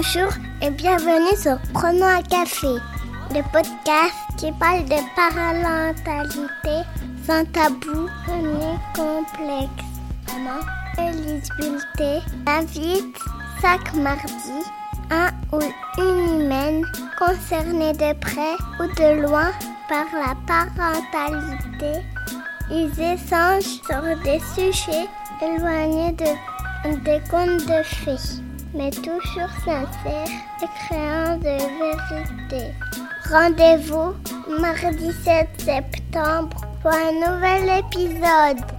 Bonjour et bienvenue sur Prenons un café, le podcast qui parle de parentalité sans tabou ni complexe. Maman, éligibilité, invite chaque mardi un ou une humaine concernée de près ou de loin par la parentalité. Ils échangent sur des sujets éloignés de, des contes de fées, mais toujours sincères et créant de vérité. Rendez-vous mardi 7 septembre pour un nouvel épisode.